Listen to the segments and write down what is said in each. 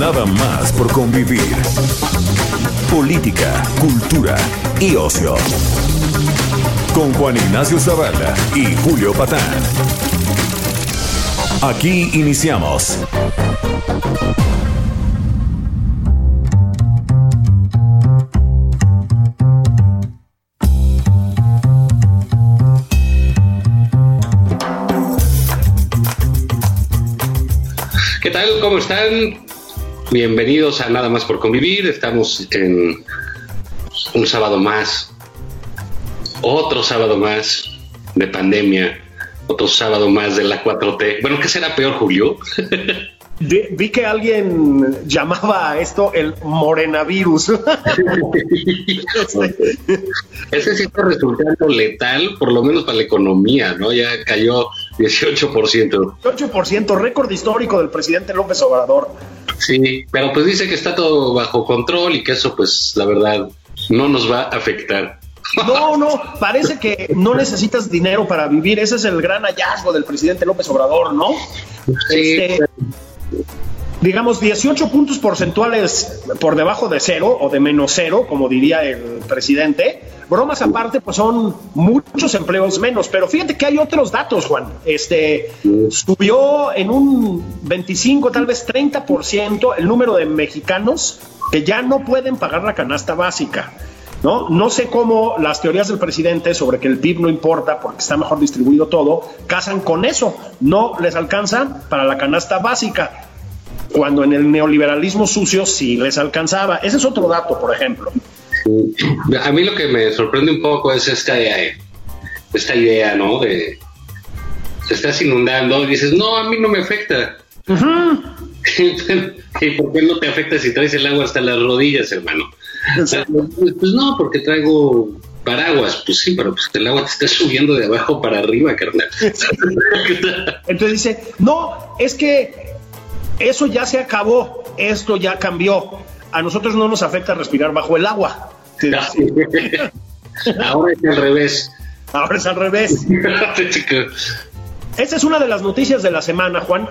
Nada más por convivir. Política, cultura y ocio. Con Juan Ignacio Zavala y Julio Patán. Aquí iniciamos. ¿Qué tal? ¿Cómo están? Bienvenidos a Nada más por convivir. Estamos en un sábado más, otro sábado más de pandemia, otro sábado más de la 4T. Bueno, ¿qué será peor, Julio? Vi, vi que alguien llamaba a esto el morenavirus. Ese sí está resultando letal, por lo menos para la economía, ¿no? Ya cayó 18%. 8% récord histórico del presidente López Obrador. Sí, pero pues dice que está todo bajo control y que eso, pues, la verdad, no nos va a afectar. No, no, parece que no necesitas dinero para vivir. Ese es el gran hallazgo del presidente López Obrador, ¿no? Sí, Este, digamos, 18 puntos porcentuales por debajo de cero o de menos cero, como diría el presidente. Bromas aparte, pues son muchos empleos menos, pero fíjate que hay otros datos, Juan. Este subió en un 25, tal vez 30% el número de mexicanos que ya no pueden pagar la canasta básica. ¿no? No sé cómo las teorías del presidente sobre que el PIB no importa porque está mejor distribuido todo, casan con eso. No les alcanza para la canasta básica, cuando en el neoliberalismo sucio sí les alcanzaba. Ese es otro dato, por ejemplo. A mí lo que me sorprende un poco es esta, eh, esta idea, ¿no? De te estás inundando y dices, no, a mí no me afecta. ¿Y por qué no te afecta si traes el agua hasta las rodillas, hermano? Pues no, porque traigo paraguas. Pues sí, pero pues el agua te está subiendo de abajo para arriba, carnal. Entonces dice, no, es que eso ya se acabó, esto ya cambió. A nosotros no nos afecta respirar bajo el agua. Ahora es al revés. Ahora es al revés. Esta es una de las noticias de la semana, Juan.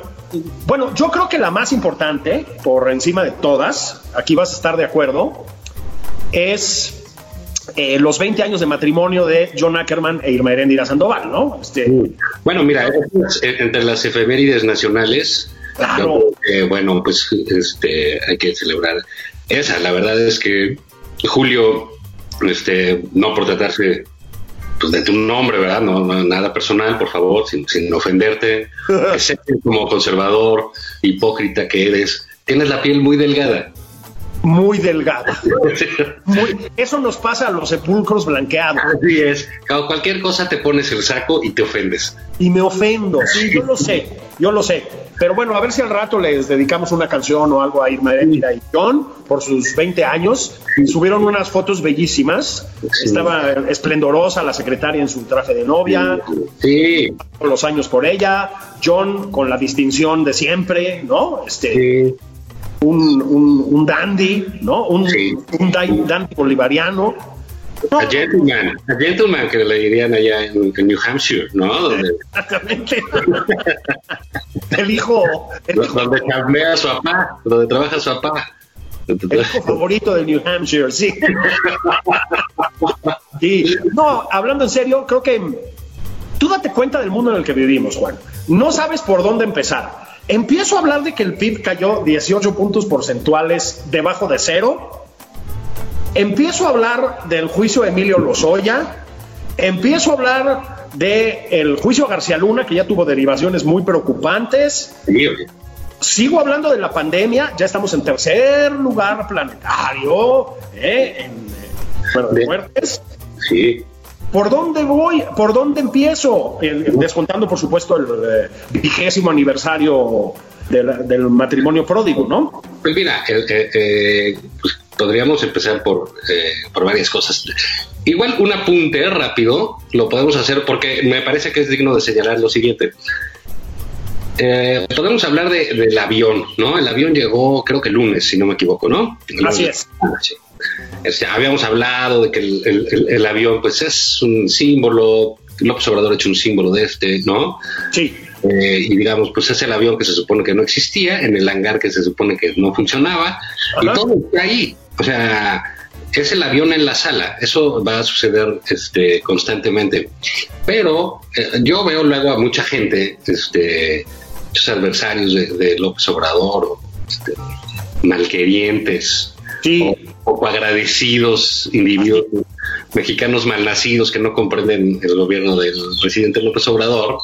Bueno, yo creo que la más importante, por encima de todas, aquí vas a estar de acuerdo, es eh, los 20 años de matrimonio de John Ackerman e Irma Heréndira Sandoval, ¿no? Este, Bueno, mira, entre las efemérides nacionales, Claro. Que, bueno, pues este, hay que celebrar esa. La verdad es que Julio, este, no por tratarse pues, de tu nombre, ¿verdad? No, no, nada personal, por favor, sin, sin ofenderte. Sé como conservador, hipócrita que eres, tienes la piel muy delgada. Muy delgada. Muy- eso nos pasa a los sepulcros blanqueados. Así es. Cuando Cualquier cosa te pones el saco y te ofendes. Y me ofendo. Sí, yo lo sé, yo lo sé. Pero bueno, a ver si al rato les dedicamos una canción o algo a Irma Heréndira y John por sus 20 años. Subieron unas fotos bellísimas. Estaba esplendorosa la secretaria en su traje de novia. Sí, con los años por ella, John con la distinción de siempre, ¿no? Este, sí. Un, un, un dandy, ¿no? Un, Sí. un dan- dandy bolivariano. No, A gentleman, a gentleman que le dirían allá en, en New Hampshire, ¿no? Donde, exactamente. el hijo, el donde chambea su papá, donde trabaja su papá. el hijo favorito de New Hampshire, sí. Y no, hablando en serio, creo que tú date cuenta del mundo en el que vivimos, Juan. No sabes por dónde empezar. Empiezo a hablar de que el PIB cayó 18 puntos porcentuales debajo de cero. Empiezo a hablar del juicio de Emilio Lozoya. Empiezo a hablar del juicio a García Luna, que ya tuvo derivaciones muy preocupantes. Sí. Sigo hablando de la pandemia, ya estamos en tercer lugar planetario, ¿eh? en eh, bueno, De- muertes. Sí. ¿Por dónde voy? ¿Por dónde empiezo? descontando, por supuesto, el eh, vigésimo aniversario del matrimonio pródigo, ¿no? Pues mira, eh, eh, pues podríamos empezar por, por varias cosas. Igual un apunte rápido lo podemos hacer porque me parece que es digno de señalar lo siguiente. podemos hablar del avión, ¿no? El avión llegó, creo que el lunes, si no me equivoco, ¿no? Así es. Habíamos hablado de que el, avión pues es un símbolo, López Obrador ha hecho un símbolo de este, ¿no? Sí. Eh, y digamos, pues es el avión que se supone que no existía, en el hangar que se supone que no funcionaba, y todo está ahí. O sea, es el avión en la sala, eso va a suceder este, constantemente. Pero eh, yo veo luego a mucha gente, este, muchos adversarios de, López Obrador, este, malquerientes, sí poco agradecidos individuos mexicanos malnacidos que no comprenden el gobierno del presidente López Obrador,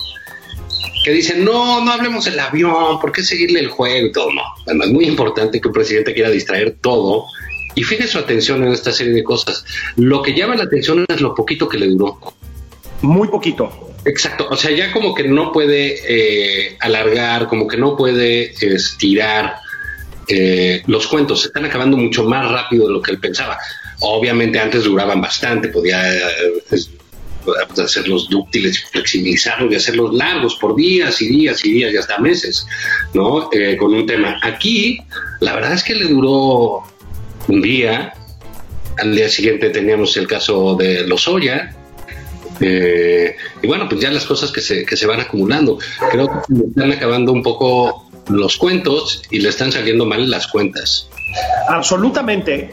que dicen, no, no hablemos del avión, ¿por qué seguirle el juego y todo? No, es muy importante que un presidente quiera distraer todo y fije su atención en esta serie de cosas. Lo que llama la atención es lo poquito que le duró. Muy poquito. Exacto, o sea, ya como que no puede eh, alargar, como que no puede estirar eh, los cuentos se están acabando mucho más rápido de lo que él pensaba. Obviamente antes duraban bastante, podía eh, hacerlos dúctiles, flexibilizarlos y hacerlos largos por días y días y días y hasta meses, ¿no? Eh, con un tema. Aquí, la verdad es que le duró un día, al día siguiente teníamos el caso de Lozoya, eh, y bueno, pues ya las cosas que se, que se van acumulando. Creo que están acabando un poco los cuentos y le están saliendo mal las cuentas. Absolutamente.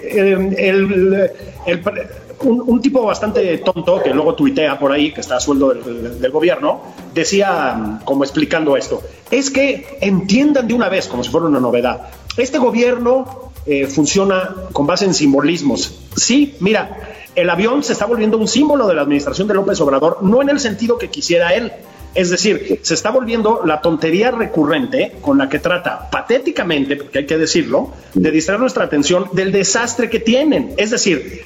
un, tipo bastante tonto que luego tuitea por ahí, que está a sueldo del, gobierno, decía, como explicando esto, es que entiendan de una vez, como si fuera una novedad, este gobierno eh, funciona con base en simbolismos. Sí, mira, el avión se está volviendo un símbolo de la administración de López Obrador, no en el sentido que quisiera él, es decir, se está volviendo la tontería recurrente con la que trata patéticamente, porque hay que decirlo, de distraer nuestra atención del desastre que tienen. Es decir,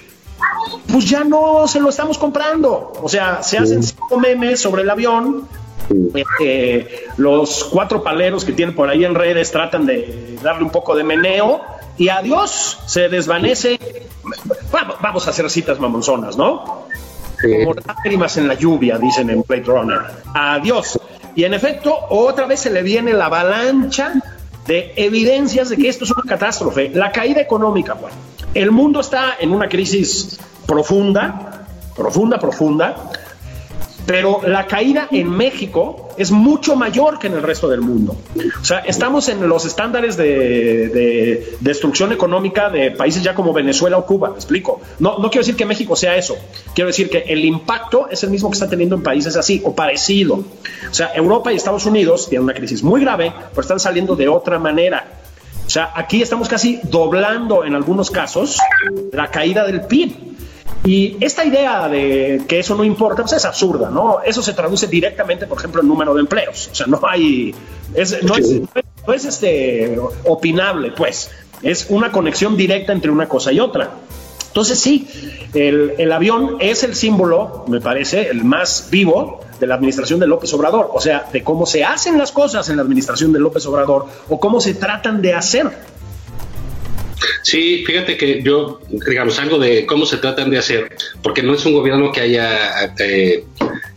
pues ya no se lo estamos comprando. O sea, se hacen cinco memes sobre el avión. Eh, los cuatro paleros que tienen por ahí en redes tratan de darle un poco de meneo y adiós, se desvanece. Vamos a hacer citas mamonzonas, ¿no? Como lágrimas en la lluvia, dicen en Blade Runner. Adiós. Y en efecto, otra vez se le viene la avalancha de evidencias de que esto es una catástrofe. La caída económica, bueno, el mundo está en una crisis profunda, profunda, profunda, pero la caída en México es mucho mayor que en el resto del mundo. O sea, estamos en los estándares de, destrucción económica de países ya como Venezuela o Cuba, me explico. No, no quiero decir que México sea eso, quiero decir que el impacto es el mismo que está teniendo en países así o parecido. O sea, Europa y Estados Unidos tienen una crisis muy grave, pero están saliendo de otra manera. O sea, aquí estamos casi doblando en algunos casos la caída del PIB. Y esta idea de que eso no importa pues es absurda, ¿no? Eso se traduce directamente, por ejemplo, en número de empleos. O sea, no hay. Es, no, es, este, opinable, pues. Es una conexión directa entre una cosa y otra. Entonces, sí, el, el, avión es el símbolo, me parece, el más vivo de la administración de López Obrador. O sea, de cómo se hacen las cosas en la administración de López Obrador o cómo se tratan de hacer Sí, fíjate que yo, digamos, algo de cómo se tratan de hacer, porque no es un gobierno que haya, eh,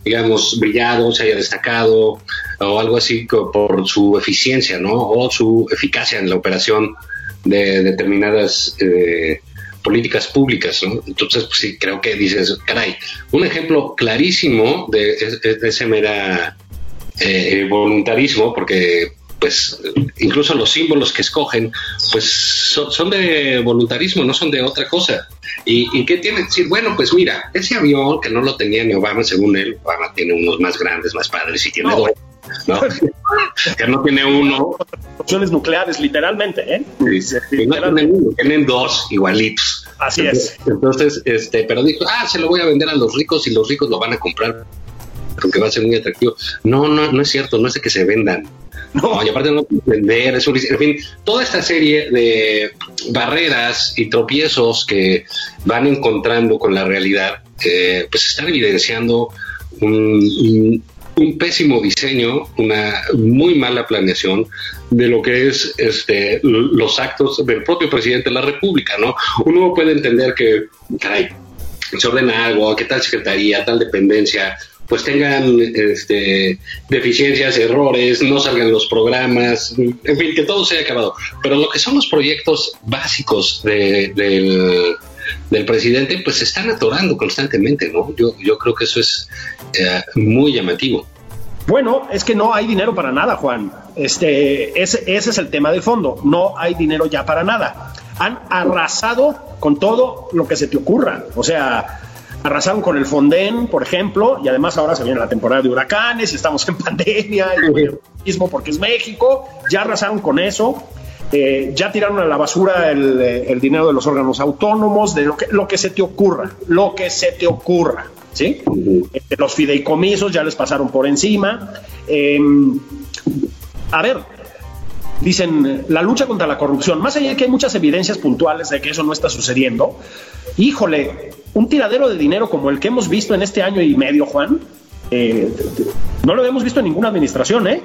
digamos, brillado, se haya destacado o algo así por su eficiencia, ¿no? O su eficacia en la operación de determinadas eh, políticas públicas, ¿no? Entonces, pues sí, creo que dices, caray, un ejemplo clarísimo de, ese mera eh, voluntarismo, porque pues incluso los símbolos que escogen, pues son, de voluntarismo, no son de otra cosa. ¿Y, ¿Y, qué tiene que decir? Bueno, pues mira, ese avión que no lo tenía ni Obama, según él, Obama tiene unos más grandes, más padres y tiene dos. ¿no? que no tiene uno. Opciones nucleares, literalmente, ¿eh? Sí, No tienen uno, tienen dos igualitos. Así es. Entonces, este, pero dijo, ah, se lo voy a vender a los ricos y los ricos lo van a comprar porque va a ser muy atractivo. No, no, no es cierto, no es de que se vendan. No, y aparte no vender, es un, en fin, toda esta serie de barreras y tropiezos que van encontrando con la realidad, eh, pues están evidenciando un, un, pésimo diseño, una muy mala planeación de lo que es este los actos del propio presidente de la República, ¿no? Uno puede entender que, caray, se ordena algo, qué tal secretaría, tal dependencia, pues tengan este, deficiencias, errores, no salgan los programas, en fin, que todo se haya acabado. Pero lo que son los proyectos básicos del, del, presidente, pues se están atorando constantemente, ¿no? Yo, yo creo que eso es eh, muy llamativo. Bueno, es que no hay dinero para nada, Juan. Este, ese, ese es el tema de fondo. No hay dinero ya para nada. Han arrasado con todo lo que se te ocurra. O sea, arrasaron con el Fonden, por ejemplo, y además ahora se viene la temporada de huracanes y estamos en pandemia, y mismo porque es México, ya arrasaron con eso. Eh, ya tiraron a la basura el, dinero de los órganos autónomos, de lo que, lo que se te ocurra, lo que se te ocurra, ¿sí? Eh, los fideicomisos ya les pasaron por encima. A ver, dicen la lucha contra la corrupción, más allá de que hay muchas evidencias puntuales de que eso no está sucediendo, híjole, un tiradero de dinero como el que hemos visto en este año y medio, Juan, eh, no lo hemos visto en ninguna administración, ¿eh?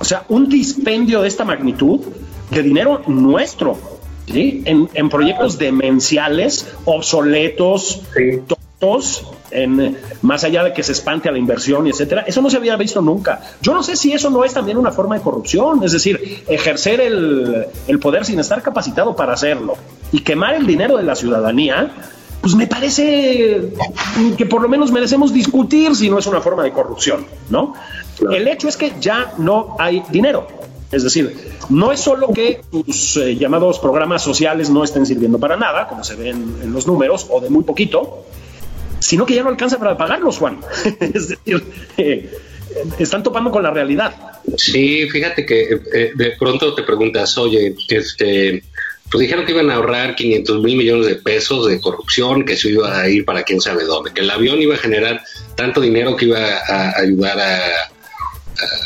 O sea, un dispendio de esta magnitud de dinero nuestro, ¿sí? En, proyectos demenciales, obsoletos, tontos, en, más allá de que se espante a la inversión y etcétera, eso no se había visto nunca. Yo no sé si eso no es también una forma de corrupción, es decir, ejercer el, el poder sin estar capacitado para hacerlo y quemar el dinero de la ciudadanía pues me parece que por lo menos merecemos discutir si no es una forma de corrupción, ¿no? El hecho es que ya no hay dinero. Es decir, no es solo que tus eh, llamados programas sociales no estén sirviendo para nada, como se ven en los números, o de muy poquito, sino que ya no alcanza para pagarlos, Juan. es decir, eh, están topando con la realidad. Sí, fíjate que eh, de pronto te preguntas, oye, este, pues dijeron que iban a ahorrar 500 mil millones de pesos de corrupción, que se iba a ir para quién sabe dónde, que el avión iba a generar tanto dinero que iba a ayudar a,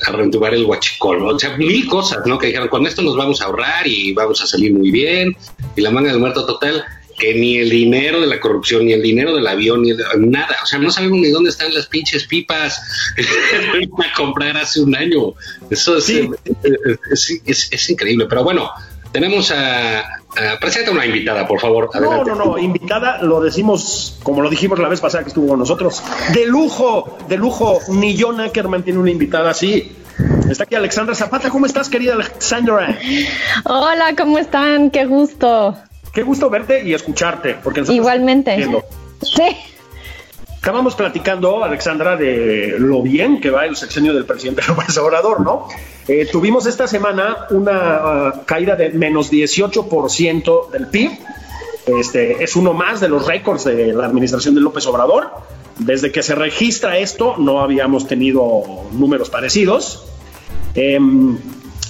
a, el huachicol, o sea, mil cosas, ¿no? Que dijeron, con esto nos vamos a ahorrar y vamos a salir muy bien, y la manga de muerto total, que ni el dinero de la corrupción, ni el dinero del avión, ni nada, o sea, no sabemos ni dónde están las pinches pipas a comprar hace un año. Eso es, es, es increíble, pero bueno, tenemos a, presenta una invitada, por favor. No, no, no, invitada, lo decimos como lo dijimos la vez pasada que estuvo con nosotros. De lujo, de lujo. Ni John Ackerman tiene una invitada así. Está aquí Alexandra Zapata. ¿Cómo estás, querida Alexandra? Hola, ¿cómo están? Qué gusto. Qué gusto verte y escucharte. Porque Igualmente. Sí. Estábamos platicando, Alexandra, de lo bien que va el sexenio del presidente López Obrador, ¿no? Eh, tuvimos esta semana una uh, caída de menos 18% del PIB. Este, es uno más de los récords de la administración de López Obrador. Desde que se registra esto, no habíamos tenido números parecidos. Em,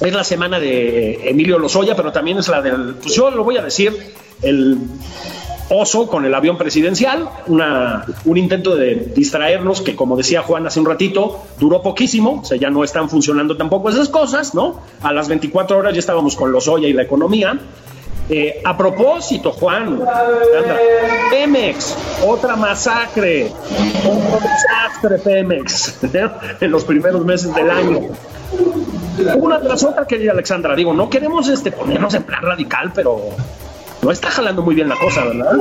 es la semana de Emilio Lozoya, pero también es la del, pues yo lo voy a decir, el oso con el avión presidencial, una, un intento de distraernos que, como decía Juan hace un ratito, duró poquísimo, o sea, ya no están funcionando tampoco esas cosas, ¿no? A las 24 horas ya estábamos con los Oya y la economía. Eh, a propósito, Juan, Pemex, otra masacre, otro desastre Pemex en los primeros meses del año. Una tras otra, querida Alexandra, digo, no queremos este, ponernos en plan radical, pero no está jalando muy bien la cosa, ¿verdad?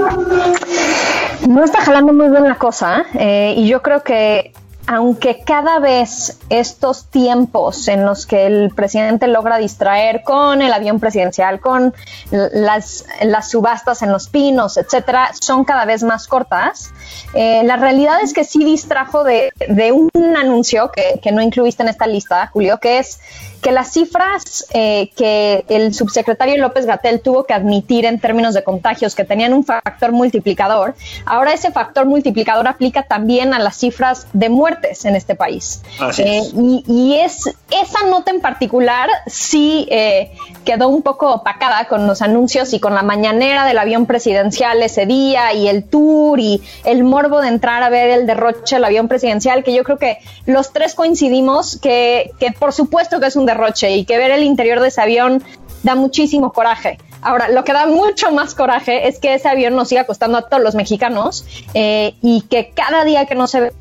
No está jalando muy bien la cosa eh, y yo creo que aunque cada vez estos tiempos en los que el presidente logra distraer con el avión presidencial, con las, subastas en los pinos, etcétera, son cada vez más cortas, eh, la realidad es que sí distrajo de, de un anuncio que, que, no incluiste en esta lista, Julio, que es que las cifras eh, que el subsecretario López Gatel tuvo que admitir en términos de contagios, que tenían un factor multiplicador, ahora ese factor multiplicador aplica también a las cifras de muertes en este país. Eh, y, es esa nota en particular sí eh, quedó un poco opacada con los anuncios y con la mañanera del avión presidencial ese día y el tour y el morbo de entrar a ver el derroche del avión presidencial, que yo creo que los tres coincidimos que, que por supuesto que es un derroche y que ver el interior de ese avión da muchísimo coraje. Ahora, lo que da mucho más coraje es que ese avión nos siga costando a todos los mexicanos eh, y que cada día que no se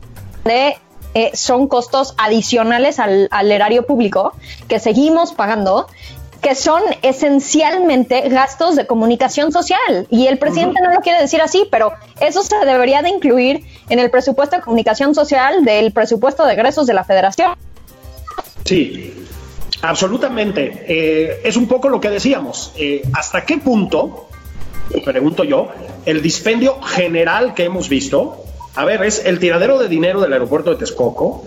ve eh, son costos adicionales al, erario público que seguimos pagando que son esencialmente gastos de comunicación social. Y el presidente no lo quiere decir así, pero eso se debería de incluir en el presupuesto de comunicación social del presupuesto de egresos de la federación. Sí, Absolutamente. Eh, es un poco lo que decíamos. Eh, ¿Hasta qué punto, pregunto yo, el dispendio general que hemos visto, a ver, es el tiradero de dinero del aeropuerto de Texcoco,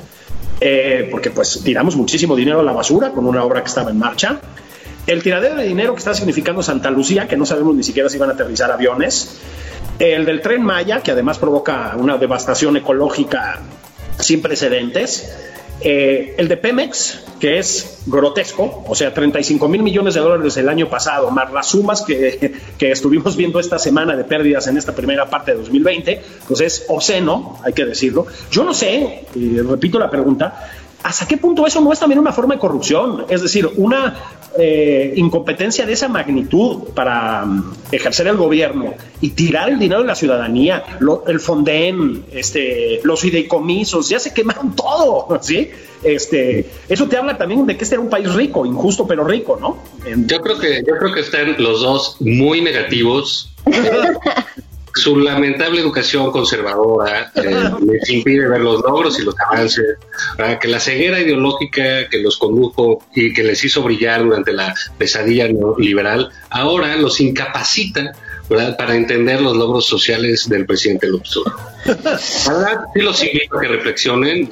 eh, porque pues tiramos muchísimo dinero a la basura con una obra que estaba en marcha, el tiradero de dinero que está significando Santa Lucía, que no sabemos ni siquiera si van a aterrizar aviones, el del tren Maya, que además provoca una devastación ecológica sin precedentes, eh, el de Pemex, que es grotesco, o sea, 35 mil millones de dólares el año pasado, más las sumas que, que, estuvimos viendo esta semana de pérdidas en esta primera parte de 2020, pues es obsceno, hay que decirlo. Yo no sé, y repito la pregunta, ¿hasta qué punto eso no es también una forma de corrupción? Es decir, una eh, incompetencia de esa magnitud para mm, ejercer el gobierno y tirar el dinero de la ciudadanía, el Fonden, este, los fideicomisos, ya se quemaron todo, ¿sí? Este, eso te habla también de que este era un país rico, injusto pero rico, ¿no? Yo creo que, yo creo que están los dos muy negativos. su lamentable educación conservadora eh, les impide ver los logros y los avances, que la ceguera ideológica que los condujo y que les hizo brillar durante la pesadilla liberal, ahora los incapacita para entender los logros sociales del presidente López Obrador. sí los invito a que reflexionen,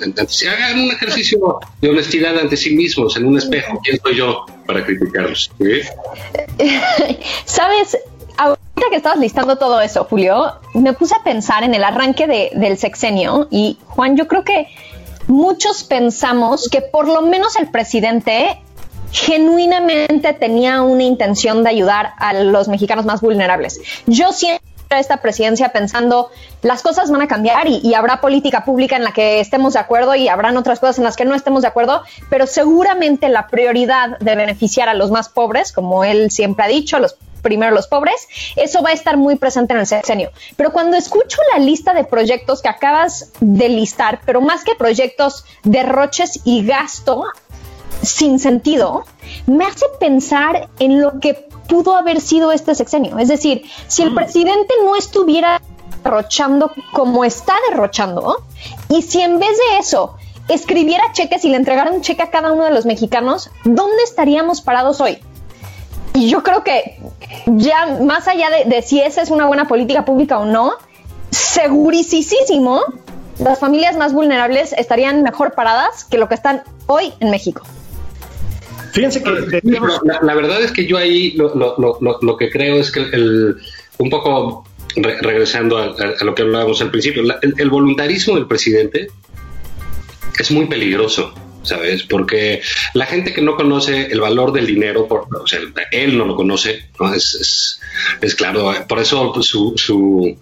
hagan un ejercicio de honestidad ante sí mismos en un espejo. ¿Quién soy yo para criticarlos? ¿Sabes? Que estabas listando todo eso, Julio, me puse a pensar en el arranque del sexenio y Juan, yo creo que muchos pensamos que por lo menos el presidente genuinamente tenía una intención de ayudar a los mexicanos más vulnerables. Yo siempre esta presidencia pensando las cosas van a cambiar y, habrá política pública en la que estemos de acuerdo y habrán otras cosas en las que no estemos de acuerdo, pero seguramente la prioridad de beneficiar a los más pobres, como él siempre ha dicho, los primero los pobres, eso va a estar muy presente en el sexenio. Pero cuando escucho la lista de proyectos que acabas de listar, pero más que proyectos, derroches y gasto sin sentido, me hace pensar en lo que pudo haber sido este sexenio. Es decir, si el mm. presidente no estuviera derrochando como está derrochando, y si en vez de eso escribiera cheques y le entregara un cheque a cada uno de los mexicanos, ¿dónde estaríamos parados hoy? Y yo creo que ya más allá de, si esa es una buena política pública o no, segurísimo las familias más vulnerables estarían mejor paradas que lo que están hoy en México. Fíjense que la, verdad es que yo ahí lo, que creo es que el, un poco regresando a, lo que hablábamos al principio, el voluntarismo del presidente es muy peligroso. ¿Sabes? Porque la gente que no conoce el valor del dinero, por, o sea, él no lo conoce, ¿no? Es, es, claro, por eso su, su,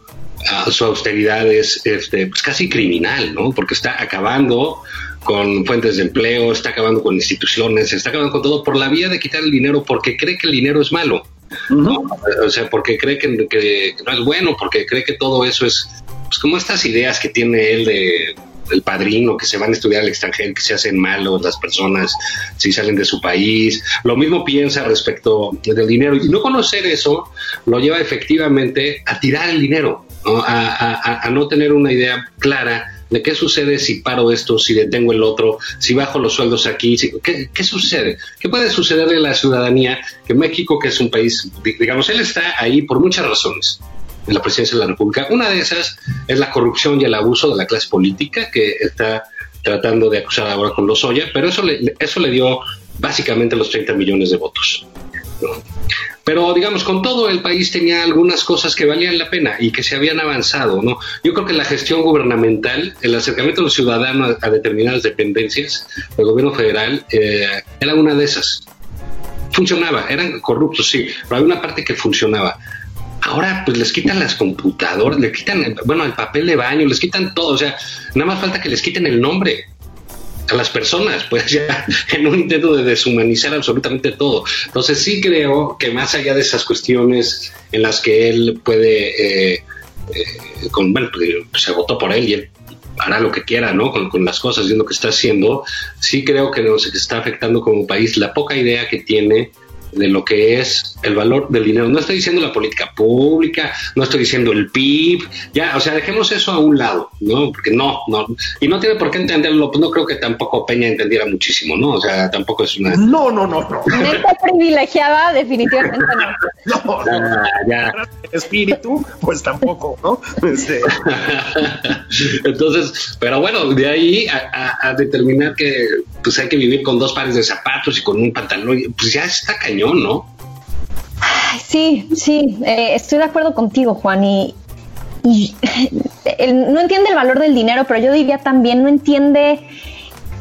ah, su austeridad es este, pues casi criminal, ¿no? Porque está acabando con fuentes de empleo, está acabando con instituciones, está acabando con todo por la vía de quitar el dinero porque cree que el dinero es malo. ¿no? O sea, porque cree que, que, no es bueno, porque cree que todo eso es pues como estas ideas que tiene él de el padrino, que se van a estudiar al extranjero, que se hacen malos las personas si salen de su país. Lo mismo piensa respecto del dinero. Y no conocer eso lo lleva efectivamente a tirar el dinero, A, no tener una idea clara de qué sucede si paro esto, si detengo el otro, si bajo los sueldos aquí, ¿qué, ¿qué, sucede? ¿Qué puede sucederle a la ciudadanía que México, que es un país, digamos, él está ahí por muchas razones la presidencia de la República. Una de esas es la corrupción y el abuso de la clase política que está tratando de acusar ahora con Lozoya, pero eso le, eso le dio básicamente los 30 millones de votos. Pero digamos, con todo el país tenía algunas cosas que valían la pena y que se habían avanzado, ¿no? Yo creo que la gestión gubernamental, el acercamiento de los ciudadanos a determinadas dependencias del gobierno federal, eh, era una de esas. Funcionaba, eran corruptos, sí, pero había una parte que funcionaba. Ahora pues les quitan las computadoras, les quitan, bueno, el papel de baño, les quitan todo, o sea, nada más falta que les quiten el nombre a las personas, pues ya en un intento de deshumanizar absolutamente todo. Entonces sí creo que más allá de esas cuestiones en las que él puede, eh, eh, con, bueno, pues, se votó por él y él hará lo que quiera, ¿no? Con, con, las cosas y lo que está haciendo, sí creo que nos está afectando como país la poca idea que tiene de lo que es el valor del dinero. No estoy diciendo la política pública, no estoy diciendo el PIB, ya, o sea, dejemos eso a un lado, ¿no? Porque no, no, y no tiene por qué entenderlo, pues no creo que tampoco Peña entendiera muchísimo, ¿no? O sea, tampoco es una... No, no, no, no. Neta privilegiada, definitivamente no. No, no, ya. Espíritu, pues tampoco, ¿no? Este... Entonces, pero bueno, de ahí a, a, a, determinar que pues hay que vivir con dos pares de zapatos y con un pantalón, pues ya está cañón, ¿no? Sí, sí, eh, estoy de acuerdo contigo, Juan, y, no entiende el valor del dinero, pero yo diría también no entiende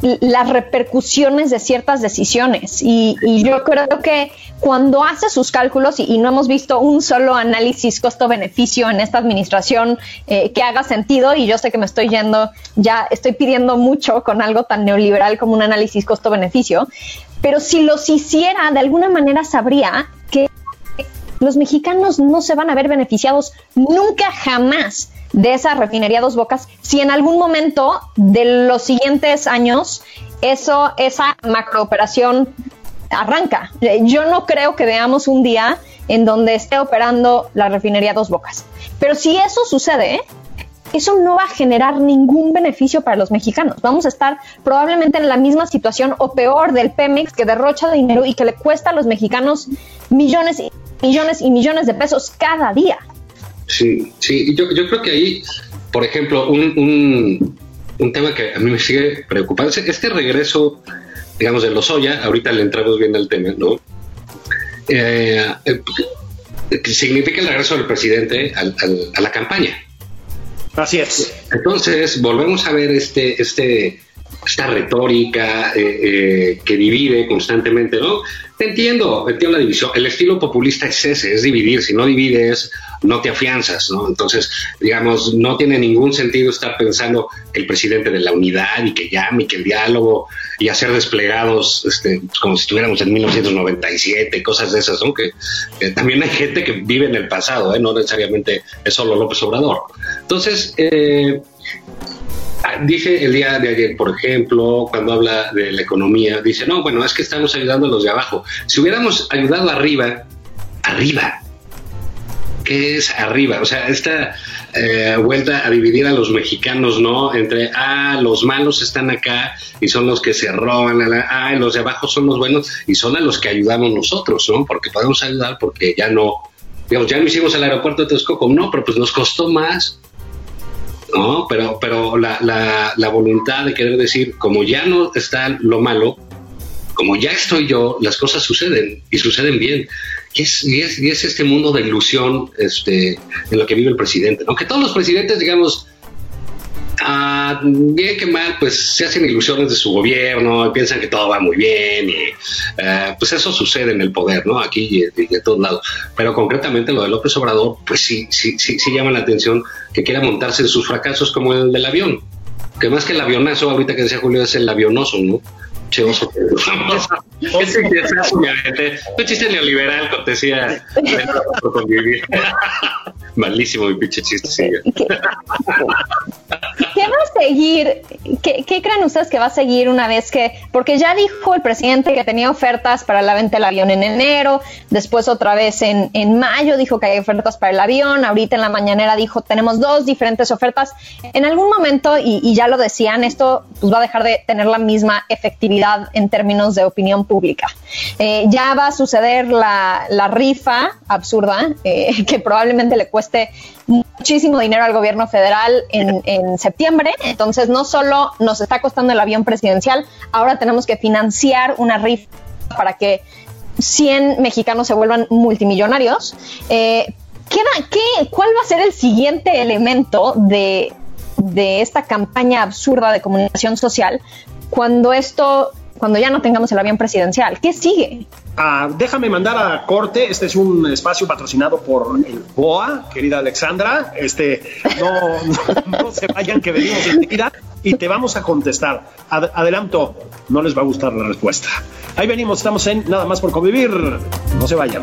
las repercusiones de ciertas decisiones. Y, yo creo que cuando hace sus cálculos, y, y, no hemos visto un solo análisis costo-beneficio en esta administración eh, que haga sentido, y yo sé que me estoy yendo, ya estoy pidiendo mucho con algo tan neoliberal como un análisis costo-beneficio, pero si los hiciera, de alguna manera sabría que los mexicanos no se van a ver beneficiados nunca jamás de esa refinería Dos Bocas si en algún momento de los siguientes años eso, esa macrooperación arranca. Yo no creo que veamos un día en donde esté operando la refinería Dos Bocas. Pero si eso sucede, eso no va a generar ningún beneficio para los mexicanos. Vamos a estar probablemente en la misma situación o peor del Pemex que derrocha dinero y que le cuesta a los mexicanos millones y millones y millones de pesos cada día. Sí, sí, yo, yo creo que ahí, por ejemplo, un, un, tema que a mí me sigue preocupando, este regreso, digamos, de los Oya, ahorita le entramos bien al tema, ¿no? Eh, eh, significa el regreso del presidente a la campaña. Así es. Entonces, volvemos a ver este, este, esta retórica eh, eh, que divide constantemente, ¿no? Te entiendo, entiendo la división. El estilo populista es ese, es dividir. Si no divides, no te afianzas, ¿no? Entonces, digamos, no tiene ningún sentido estar pensando que el presidente de la unidad y que llame y que el diálogo y hacer desplegados este, como si estuviéramos en 1997, cosas de esas, ¿no? Que también hay gente que vive en el pasado, ¿eh? No necesariamente es solo López Obrador. Entonces, eh, dice el día de ayer, por ejemplo, cuando habla de la economía, dice, no, bueno, es que estamos ayudando a los de abajo. Si hubiéramos ayudado arriba, arriba, ¿qué es arriba? O sea, esta eh, vuelta a dividir a los mexicanos, ¿no? Entre, ah, los malos están acá y son los que se roban, ah, los de abajo son los buenos y son a los que ayudamos nosotros, ¿no? Porque podemos ayudar porque ya no, digamos, ya no hicimos el aeropuerto de Texcoco, no, pero pues nos costó más ¿no? Pero, pero la, la, la, voluntad de querer decir, como ya no está lo malo, como ya estoy yo, las cosas suceden y suceden bien. Y es, y es, y es este mundo de ilusión este, en lo que vive el presidente. Aunque todos los presidentes, digamos, Ah, bien que mal, pues se hacen ilusiones de su gobierno, piensan que todo va muy bien, y eh, pues eso sucede en el poder, ¿no? Aquí y, y, de todos lados. Pero concretamente lo de López Obrador, pues sí, sí, sí, sí llama la atención que quiera montarse en sus fracasos como el del avión. Que más que el avionazo, ahorita que decía Julio, es el avionoso, ¿no? Che oso. Un chiste neoliberal, cortesía por convivir. Malísimo mi pinche chiste, sí. ¿Qué, ¿Qué va a seguir? ¿Qué, ¿Qué, creen ustedes que va a seguir una vez que, porque ya dijo el presidente que tenía ofertas para la venta del avión en enero, después otra vez en, en mayo dijo que hay ofertas para el avión, ahorita en la mañanera dijo tenemos dos diferentes ofertas. En algún momento, y, y ya lo decían, esto pues, va a dejar de tener la misma efectividad en términos de opinión pública. Eh, ya va a suceder la, la rifa absurda, eh, que probablemente le cueste muchísimo dinero al gobierno federal en, en, septiembre. Entonces, no solo nos está costando el avión presidencial, ahora tenemos que financiar una rifa para que 100 mexicanos se vuelvan multimillonarios. Eh, ¿queda, qué, ¿Cuál va a ser el siguiente elemento de, de esta campaña absurda de comunicación social cuando esto, cuando ya no tengamos el avión presidencial? ¿Qué sigue? Ah, déjame mandar a corte. Este es un espacio patrocinado por el BOA, querida Alexandra. Este, no, no, se vayan, que venimos enseguida y te vamos a contestar. Ad- adelanto, no les va a gustar la respuesta. Ahí venimos, estamos en Nada más por convivir. No se vayan.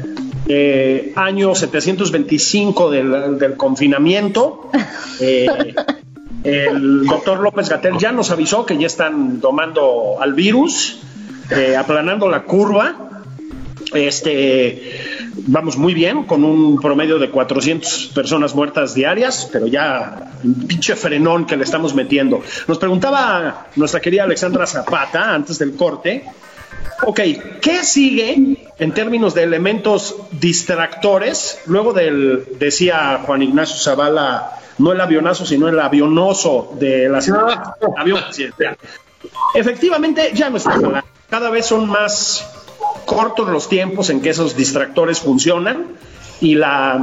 Eh, año 725 del, del confinamiento. Eh, el doctor López Gatel ya nos avisó que ya están tomando al virus, eh, aplanando la curva. Este, vamos muy bien, con un promedio de 400 personas muertas diarias, pero ya un pinche frenón que le estamos metiendo. Nos preguntaba nuestra querida Alexandra Zapata antes del corte. Ok, ¿qué sigue en términos de elementos distractores? Luego del, decía Juan Ignacio Zavala, no el avionazo, sino el avionoso de la ciudad. Avión presidencial. Efectivamente, ya no está jalando. Cada vez son más cortos los tiempos en que esos distractores funcionan y la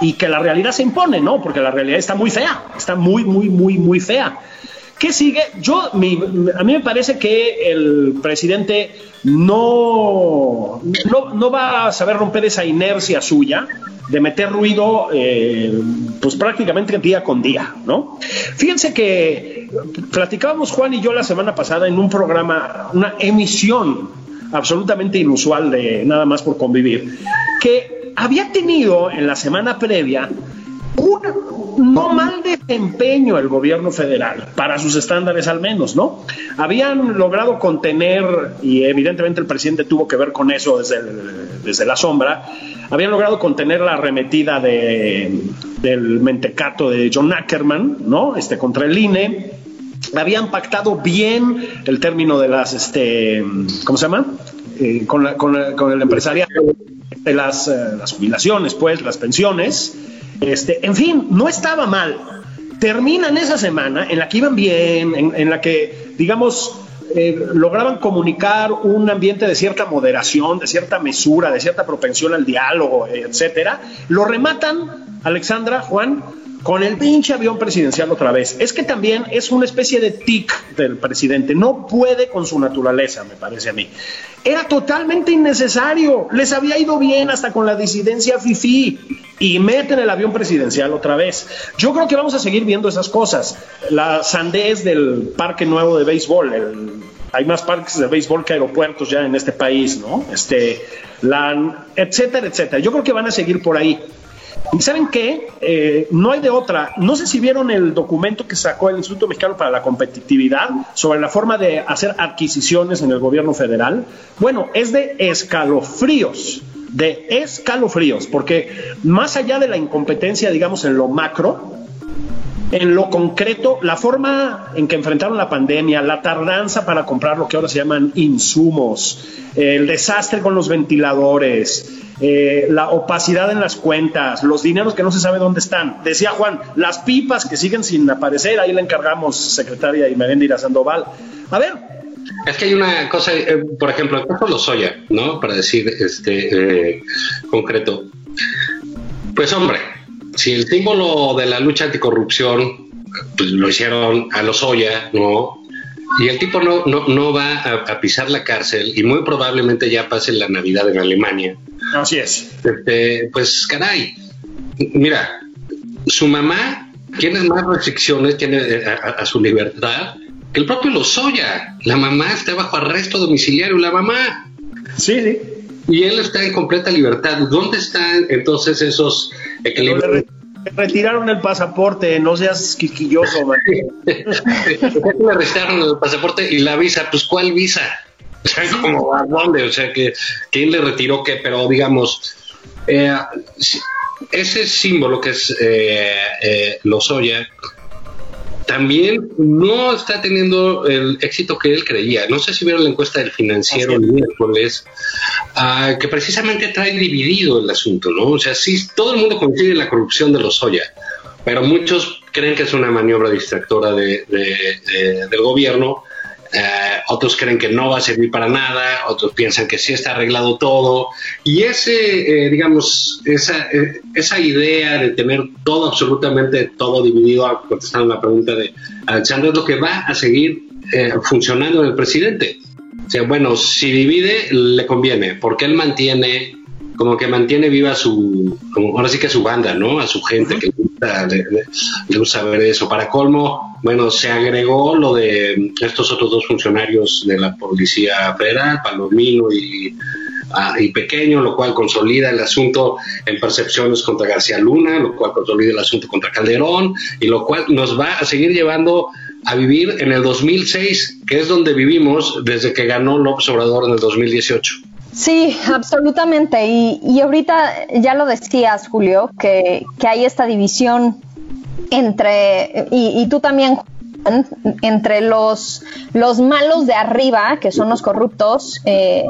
y que la realidad se impone, ¿no? Porque la realidad está muy fea, está muy, muy, muy, muy fea. ¿Qué sigue? Yo, mi- a mí me parece que el presidente no, no, no va a saber romper esa inercia suya de meter ruido, eh, pues prácticamente día con día, ¿no? Fíjense que platicábamos Juan y yo la semana pasada en un programa, una emisión absolutamente inusual de Nada más por convivir, que había tenido en la semana previa un no mal desempeño el gobierno federal, para sus estándares al menos, ¿no? Habían logrado contener, y evidentemente el presidente tuvo que ver con eso desde, desde la sombra, habían logrado contener la arremetida de, del mentecato de John Ackerman, ¿no? Este, contra el INE. Habían pactado bien el término de las, este, ¿cómo se llama? Eh, con, la- el empresariado de eh, las jubilaciones, pues, las pensiones. Este, en fin, no estaba mal. Terminan esa semana en la que iban bien, en, la que, digamos, eh, lograban comunicar un ambiente de cierta moderación, de cierta mesura, de cierta propensión al diálogo, etcétera. Lo rematan, Alexandra, Juan, con el pinche avión presidencial otra vez. Es que también es una especie de tic del presidente. No puede con su naturaleza, me parece a mí. Era totalmente innecesario. Les había ido bien hasta con la disidencia FIFI y meten el avión presidencial otra vez. Yo creo que vamos a seguir viendo esas cosas. La sandez del parque nuevo de béisbol, hay más parques de béisbol que aeropuertos ya en este país, ¿no? Este, la, etcétera, etcétera. Yo creo que van a seguir por ahí. ¿Y saben qué? Eh, no hay de otra. No sé si vieron el documento que sacó el Instituto Mexicano para la Competitividad sobre la forma de hacer adquisiciones en el gobierno federal. Bueno, es de escalofríos, de escalofríos, porque más allá de la incompetencia, digamos, en lo macro, en lo concreto, la forma en que enfrentaron la pandemia, la tardanza para comprar lo que ahora se llaman insumos, el desastre con los ventiladores, eh, la opacidad en las cuentas, los dineros que no se sabe dónde están. Decía Juan, las pipas que siguen sin aparecer, ahí le encargamos, secretaria Imeréndira Sandoval. A ver, Es que hay una cosa, eh, por ejemplo, el caso ¿no? Para decir este eh, concreto. Pues hombre, si el símbolo de la lucha anticorrupción pues lo hicieron a los Oya, ¿no? Y el tipo no, no, no va a, pisar la cárcel y muy probablemente ya pase la Navidad en Alemania. Así es. Este, pues caray, mira, su mamá tiene más restricciones tiene eh, a, su libertad que el propio Lozoya. La mamá está bajo arresto domiciliario, la mamá. Sí, sí. Y él está en completa libertad. ¿Dónde están entonces esos equilibrios? retiraron el pasaporte, no seas quisquilloso, le retiraron el pasaporte y la visa, pues ¿cuál visa? O sea, como a dónde, o sea, que quién le retiró qué, pero digamos, eh, ese símbolo que es eh, eh, Lozoya también no está teniendo el éxito que él creía. No sé si vieron la encuesta del financiero el miércoles, ah, que precisamente trae dividido el asunto, ¿no? O sea, sí, todo el mundo coincide en la corrupción de los Soya, pero muchos creen que es una maniobra distractora de, del gobierno eh, otros creen que no va a servir para nada, otros piensan que sí está arreglado todo. Y ese, eh, digamos, esa, eh, esa idea de tener todo, absolutamente todo dividido, contestando la pregunta de Alexandra, es lo que va a seguir funcionando en el presidente. O sea, bueno, si divide, le conviene, porque él mantiene como que mantiene viva su, ahora sí que su banda, ¿no? A su gente que le gusta, ver eso. Para colmo, bueno, se agregó lo de estos otros dos funcionarios de la Policía Federal, Palomino y, ah, y Pequeño, lo cual consolida el asunto en percepciones contra García Luna, lo cual consolida el asunto contra Calderón y lo cual nos va a seguir llevando a vivir en el 2006, que es donde vivimos desde que ganó López Obrador en el 2018. Sí, absolutamente. Y, ahorita ya lo decías, Julio, que, hay esta división entre, y, tú también, entre los, los malos de arriba, que son los corruptos, eh,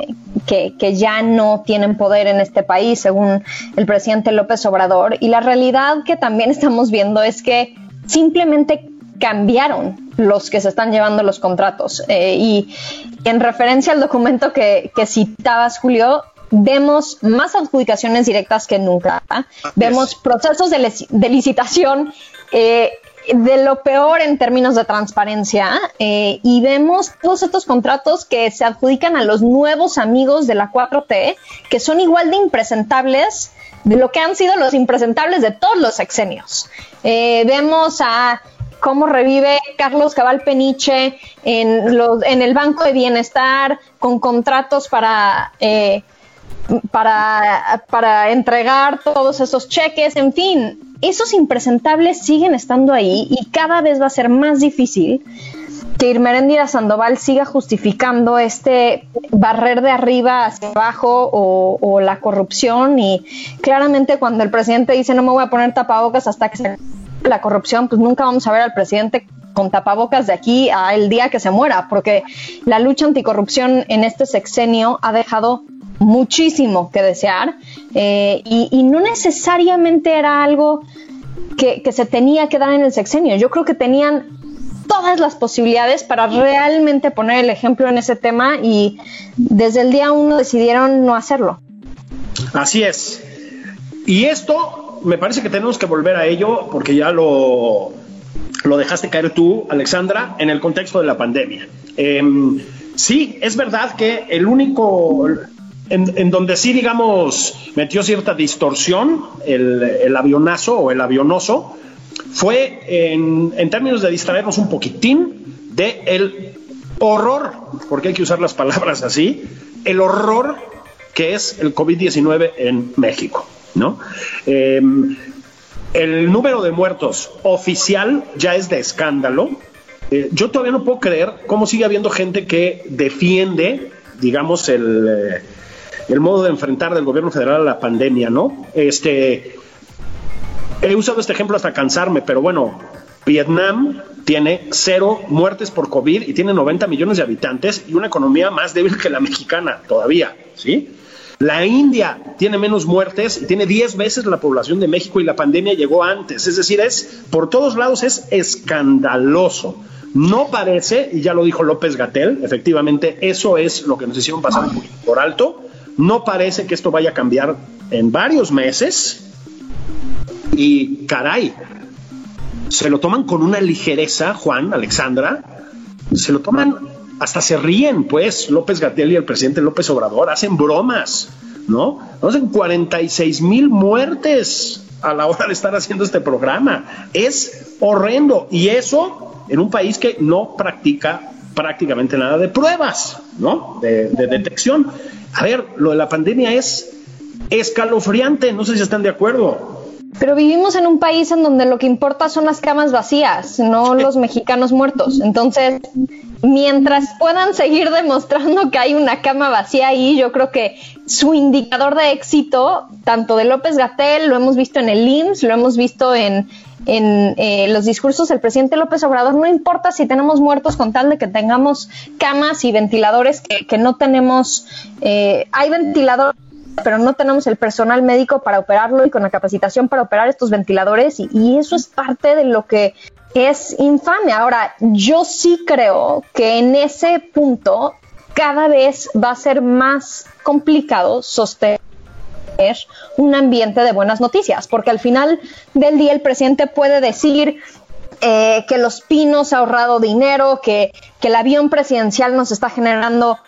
que, que, ya no tienen poder en este país, según el presidente López Obrador. Y la realidad que también estamos viendo es que simplemente cambiaron los que se están llevando los contratos. Eh, y en referencia al documento que, citabas, Julio, vemos más adjudicaciones directas que nunca. Vemos procesos de, licitación eh, de lo peor en términos de transparencia eh, y vemos todos estos contratos que se adjudican a los nuevos amigos de la 4T, que son igual de impresentables de lo que han sido los impresentables de todos los sexenios. vemos a cómo revive Carlos Cabal Peniche en, los, en el Banco de Bienestar con contratos para, eh, para, para entregar todos esos cheques, en fin, esos impresentables siguen estando ahí y cada vez va a ser más difícil que Irmeréndira Sandoval siga justificando este barrer de arriba hacia abajo o, o, la corrupción y claramente cuando el presidente dice no me voy a poner tapabocas hasta que se la corrupción, pues nunca vamos a ver al presidente con tapabocas de aquí al día que se muera, porque la lucha anticorrupción en este sexenio ha dejado muchísimo que desear eh, y, no necesariamente era algo que, se tenía que dar en el sexenio. Yo creo que tenían todas las posibilidades para realmente poner el ejemplo en ese tema y desde el día uno decidieron no hacerlo. Así es. Y esto me parece que tenemos que volver a ello porque ya lo, lo dejaste caer tú, Alexandra, en el contexto de la pandemia. Em, sí, es verdad que el único, en, donde sí, digamos, metió cierta distorsión el, avionazo o el avionoso, fue en, en, términos de distraernos un poquitín de el horror, porque hay que usar las palabras así, el horror que es el COVID-19 en México. ¿No? Em, el número de muertos oficial ya es de escándalo. Eh, yo todavía no puedo creer cómo sigue habiendo gente que defiende, digamos, el, eh, el modo de enfrentar del gobierno federal a la pandemia, ¿no? Este, he usado este ejemplo hasta cansarme, pero bueno, Vietnam tiene cero muertes por COVID y tiene 90 millones de habitantes y una economía más débil que la mexicana todavía, ¿sí? La India tiene menos muertes y tiene 10 veces la población de México y la pandemia llegó antes. Es decir, es por todos lados es escandaloso. No parece, y ya lo dijo López Gatel, efectivamente eso es lo que nos hicieron pasar por alto. No parece que esto vaya a cambiar en varios meses. Y caray, se lo toman con una ligereza, Juan, Alexandra, se lo toman, hasta se ríen, pues, López Gatel y el presidente López Obrador hacen bromas, ¿no? Hacen 46 mil muertes a la hora de estar haciendo este programa. Es horrendo. Y eso en un país que no practica prácticamente nada de pruebas, ¿no? De, de detección. A ver, lo de la pandemia es escalofriante, no sé si están de acuerdo. Pero vivimos en un país en donde lo que importa son las camas vacías, no los mexicanos muertos. Entonces, mientras puedan seguir demostrando que hay una cama vacía ahí, yo creo que su indicador de éxito, tanto de López Gatel, lo hemos visto en el IMSS, lo hemos visto en, en eh, los discursos del presidente López Obrador, no importa si tenemos muertos con tal de que tengamos camas y ventiladores que, que no tenemos, eh, hay ventiladores pero no tenemos el personal médico para operarlo y con la capacitación para operar estos ventiladores y, eso es parte de lo que es infame. Ahora, yo sí creo que en ese punto cada vez va a ser más complicado sostener un ambiente de buenas noticias, porque al final del día el presidente puede decir eh, que Los Pinos ha ahorrado dinero, que, que el avión presidencial nos está generando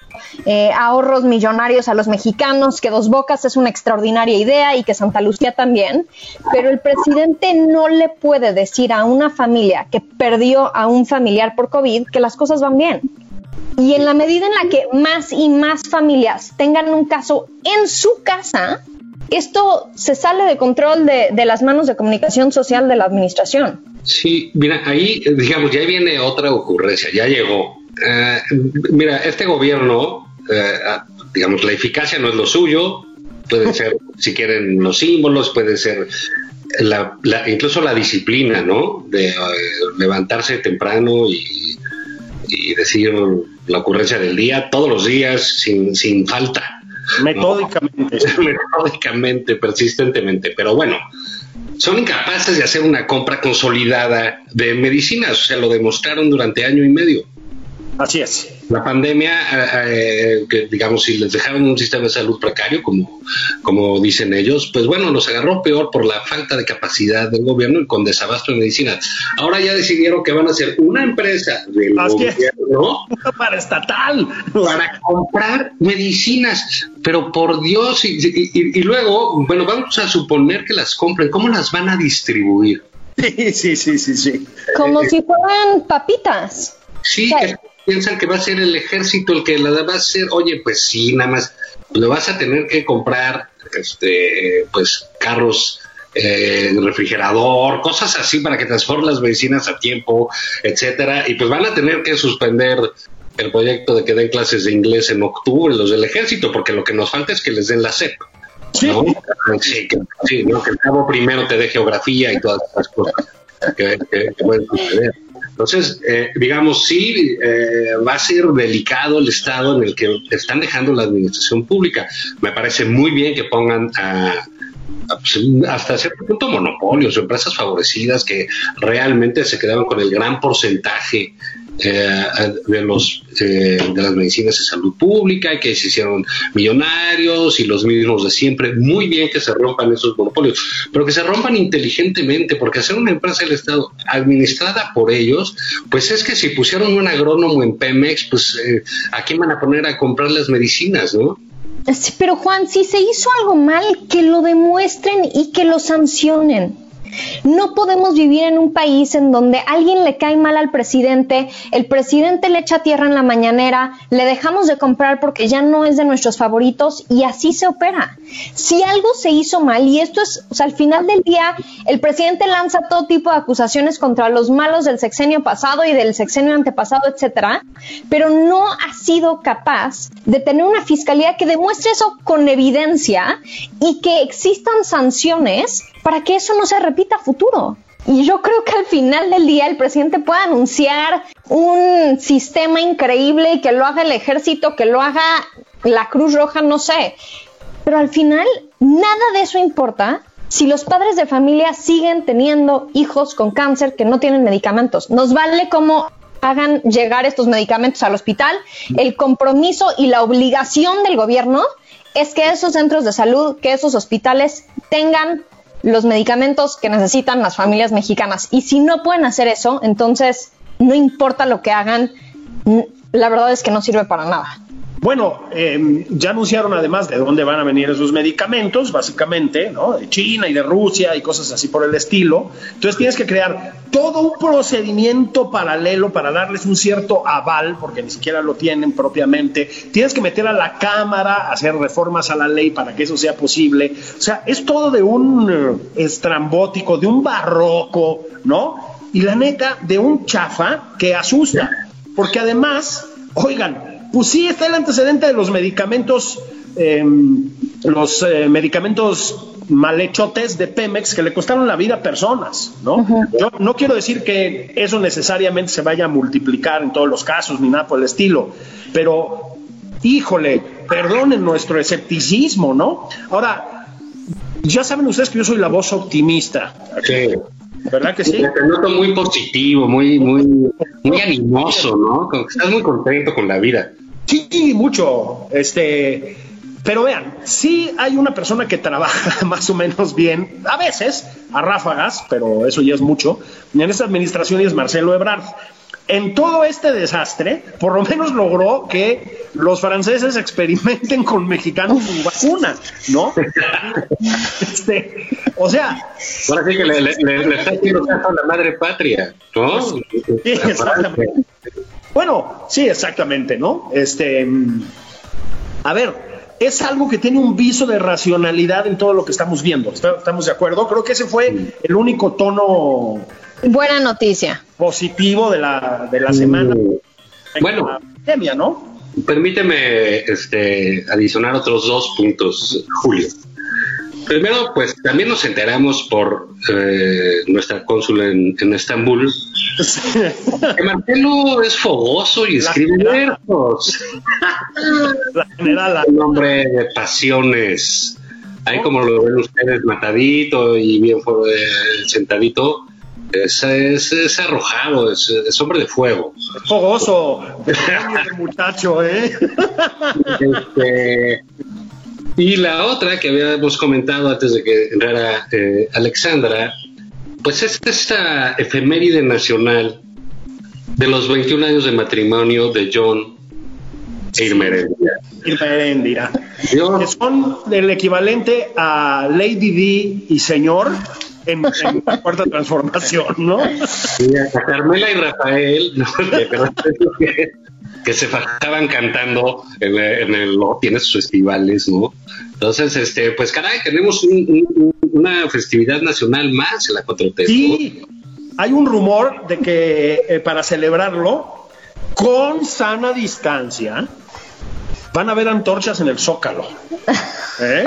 eh, ahorros millonarios a los mexicanos, que Dos Bocas es una extraordinaria idea y que Santa Lucía también, pero el presidente no le puede decir a una familia que perdió a un familiar por COVID que las cosas van bien. Y en la medida en la que más y más familias tengan un caso en su casa, esto se sale de control de, de las manos de comunicación social de la administración. Sí, mira, ahí, digamos, ya viene otra ocurrencia, ya llegó. Eh, mira, este gobierno, eh, digamos, la eficacia no es lo suyo, puede ser, si quieren, los símbolos, puede ser la, la- incluso la disciplina, ¿no? De eh, levantarse temprano y, y decir la ocurrencia del día todos los días sin, sin falta. Metódicamente. metódicamente, persistentemente, pero bueno, son incapaces de hacer una compra consolidada de medicinas, o sea, lo demostraron durante año y medio. Así es. La pandemia, eh, eh, que digamos, si les dejaron un sistema de salud precario, como, como dicen ellos, pues bueno, los agarró peor por la falta de capacidad del gobierno y con desabasto de medicinas. Ahora ya decidieron que van a ser una empresa del Así es. gobierno Para estatal. para comprar medicinas. Pero por Dios, y, y- y luego, bueno, vamos a suponer que las compren. ¿Cómo las van a distribuir? Sí, sí, sí, sí, sí. Como si fueran papitas. Sí, Sí. que piensan que va a ser el ejército el que la va a hacer. Oye, pues sí, nada más lo vas a tener que comprar, este, pues carros. eh, refrigerador, cosas así para que transformen las medicinas a tiempo, etcétera, y pues van a tener que suspender el proyecto de que den clases de inglés en octubre los del ejército, porque lo que nos falta es que les den la CEP. ¿no? Sí, que, sí, ¿no? que el cabo primero te dé geografía y todas esas cosas que, que- que pueden suceder. Entonces, eh, digamos, sí, eh, va a ser delicado el estado en el que están dejando la administración pública. Me parece muy bien que pongan a, pues, hasta cierto punto monopolios empresas favorecidas que realmente se quedaban con el gran porcentaje eh, de los eh, de las medicinas de salud pública que se hicieron millonarios y los mismos de siempre. Muy bien que se rompan esos monopolios, pero que se rompan inteligentemente, porque hacer una empresa del Estado administrada por ellos, pues es que si pusieron un agrónomo en Pemex, pues eh, a quién van a poner a comprar las medicinas, ¿no? Sí, pero Juan, si se hizo algo mal, que lo demuestren y que lo sancionen. No podemos vivir en un país en donde alguien le cae mal al presidente, el presidente le echa tierra en la mañanera, le dejamos de comprar porque ya no es de nuestros favoritos y así se opera. Si algo se hizo mal, y esto es, al final del día, el presidente lanza todo tipo de acusaciones contra los malos del sexenio pasado y del sexenio antepasado, etcétera, pero no ha sido capaz de tener una fiscalía que demuestre eso con evidencia y que existan sanciones para que eso no se repita futuro. Y yo creo que al final del día el presidente puede anunciar un sistema increíble y que lo haga el ejército, que lo haga la Cruz Roja, no sé. Pero al final nada de eso importa si los padres de familia siguen teniendo hijos con cáncer que no tienen medicamentos. Nos vale cómo hagan llegar estos medicamentos al hospital. El compromiso y la obligación del gobierno es que esos centros de salud, que esos hospitales tengan los medicamentos que necesitan las familias mexicanas. Y si no pueden hacer eso, entonces no importa lo que hagan, la verdad es que no sirve para nada. Bueno, eh, ya anunciaron además de dónde van a venir esos medicamentos, básicamente, ¿no? De China y de Rusia y cosas así por el estilo. Entonces tienes que crear todo un procedimiento paralelo para darles un cierto aval, porque ni siquiera lo tienen propiamente. Tienes que meter a la Cámara, hacer reformas a la ley para que eso sea posible. O sea, es todo de un eh, estrambótico, de un barroco, ¿no? Y la neta, de un chafa que asusta. Porque además, oigan, pues sí, está el antecedente de los medicamentos, em, los eh, medicamentos malhechotes de Pemex que le costaron la vida a personas, ¿no? Yo no quiero decir que eso necesariamente se vaya a multiplicar en todos los casos ni nada por el estilo, pero híjole, perdonen nuestro escepticismo, ¿no? Ahora, ya saben ustedes que yo soy la voz optimista. Sí. ¿Verdad que sí? Te noto muy positivo, muy, muy, muy animoso, ¿no? Como que estás muy contento con la vida. Sí, mucho. Este, pero vean, sí hay una persona que trabaja más o menos bien, a veces, a ráfagas, pero eso ya es mucho. En esta administración y es Marcelo Ebrard. En todo este desastre, por lo menos logró que los franceses experimenten con mexicanos su vacuna, ¿no? este, o sea. Ahora sí que le, le, le, está a la madre patria, ¿no? Sí, exactamente. Bueno, sí, exactamente, ¿no? Este, a ver, es algo que tiene un viso de racionalidad en todo lo que estamos viendo. ¿Estamos de acuerdo? Creo que ese fue el único tono. Buena noticia. Positivo de la, de la semana. Bueno, la pandemia, ¿no? Permíteme este, adicionar otros dos puntos, Julio. Primero, pues también nos enteramos por eh, nuestra cónsula en, en Estambul que Marcelo es fogoso y escribe versos. La general. Un hombre de pasiones. Ahí como lo ven ustedes, matadito y bien eh, sentadito, es, es, es arrojado, es, es, hombre de fuego. Es fogoso, de muchacho, ¿eh? Este, y la otra que habíamos comentado antes de que entrara eh, Alexandra, pues es esta efeméride nacional de los 21 años de matrimonio de John e Irma. Que son el equivalente a Lady D y Señor en, en la cuarta transformación, ¿no? Sí, a Carmela y Rafael, ¿no? que, se fajaban cantando en, en el, no, tiene sus festivales, ¿no? Entonces, este, pues caray, tenemos un, un, una festividad nacional más en la 4T. Sí, hay un rumor de que eh, para celebrarlo, con sana distancia, van a haber antorchas en el Zócalo. ¿Eh?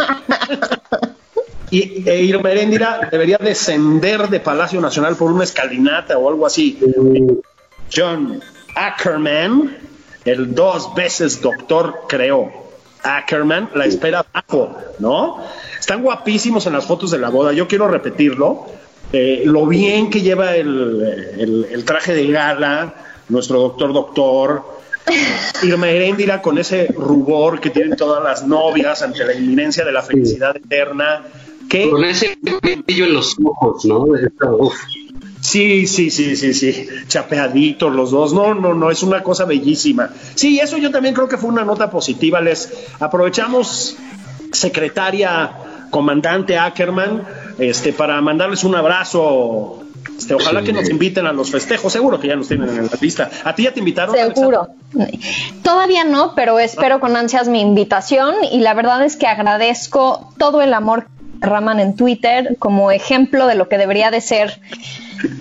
y e Irma Heréndira debería descender de Palacio Nacional por una escalinata o algo así. John Ackerman, el dos veces doctor, creó. Ackerman la espera abajo, ¿no? Están guapísimos en las fotos de la boda. Yo quiero repetirlo. Eh, lo bien que lleva el, el, el, traje de gala, nuestro doctor doctor. Irma Heréndira con ese rubor que tienen todas las novias ante la inminencia de la felicidad eterna. Que... Con ese brillo en los ojos, ¿no? Uf. Sí, sí, sí, sí, sí. Chapeaditos los dos. No, no, no, es una cosa bellísima. Sí, eso yo también creo que fue una nota positiva. Les aprovechamos, secretaria, comandante Ackerman, este, para mandarles un abrazo. Este, ojalá sí. que nos inviten a los festejos. Seguro que ya nos tienen en la lista. ¿A ti ya te invitaron? Seguro. Todavía no, pero espero con ansias mi invitación y la verdad es que agradezco todo el amor que derraman en Twitter como ejemplo de lo que debería de ser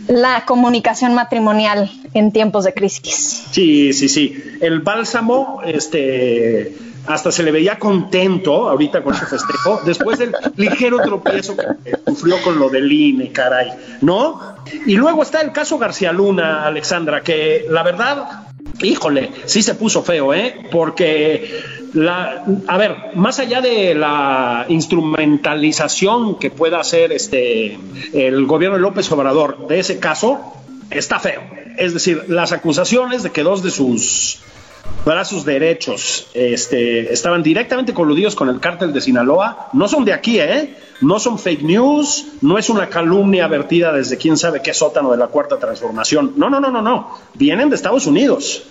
la comunicación matrimonial en tiempos de crisis. Sí, sí, sí. El bálsamo, este, hasta se le veía contento ahorita con su festejo, después del ligero tropiezo que sufrió con lo del INE, caray, ¿no? Y luego está el caso García Luna, Alexandra, que la verdad, híjole, sí se puso feo, ¿eh? Porque la, a ver, más allá de la instrumentalización que pueda hacer este el gobierno de López Obrador de ese caso, está feo. Es decir, las acusaciones de que dos de sus brazos derechos este, estaban directamente coludidos con el cártel de Sinaloa, no son de aquí, ¿eh? No son fake news, no es una calumnia vertida desde quién sabe qué sótano de la cuarta transformación. No, no, no, no, no. Vienen de Estados Unidos.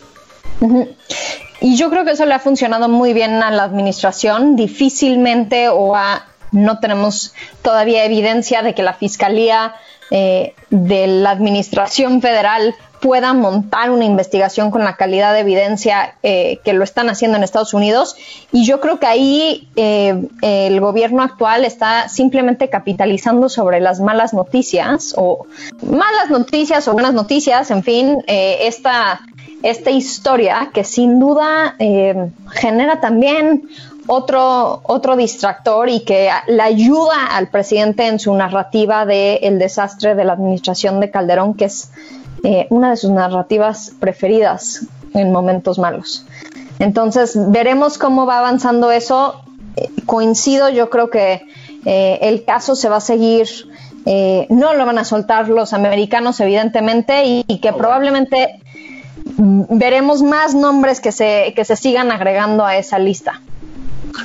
Y yo creo que eso le ha funcionado muy bien a la administración. Difícilmente o a, no tenemos todavía evidencia de que la Fiscalía eh, de la Administración Federal pueda montar una investigación con la calidad de evidencia eh, que lo están haciendo en Estados Unidos. Y yo creo que ahí eh, el gobierno actual está simplemente capitalizando sobre las malas noticias o malas noticias o buenas noticias, en fin, esta, esta historia que sin duda genera también otro, otro distractor y que le ayuda al presidente en su narrativa del desastre de la administración de Calderón, que es eh, una de sus narrativas preferidas en momentos malos. Entonces, veremos cómo va avanzando eso. Eh, coincido, yo creo que eh, el caso se va a seguir, no lo van a soltar los americanos, evidentemente, y, que probablemente mm, veremos más nombres que se, que se sigan agregando a esa lista.